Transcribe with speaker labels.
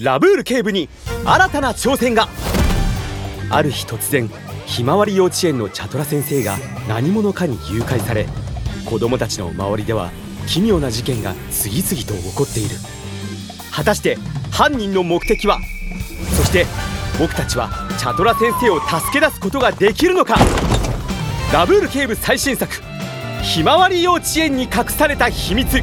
Speaker 1: ラブール警部に新たな挑戦が。ある日突然ひまわり幼稚園のチャトラ先生が何者かに誘拐され子供たちの周りでは奇妙な事件が次々と起こっている。果たして犯人の目的は？そして僕たちはチャトラ先生を助け出すことができるのか？ラブール警部最新作「ひまわり幼稚園に隠された秘密」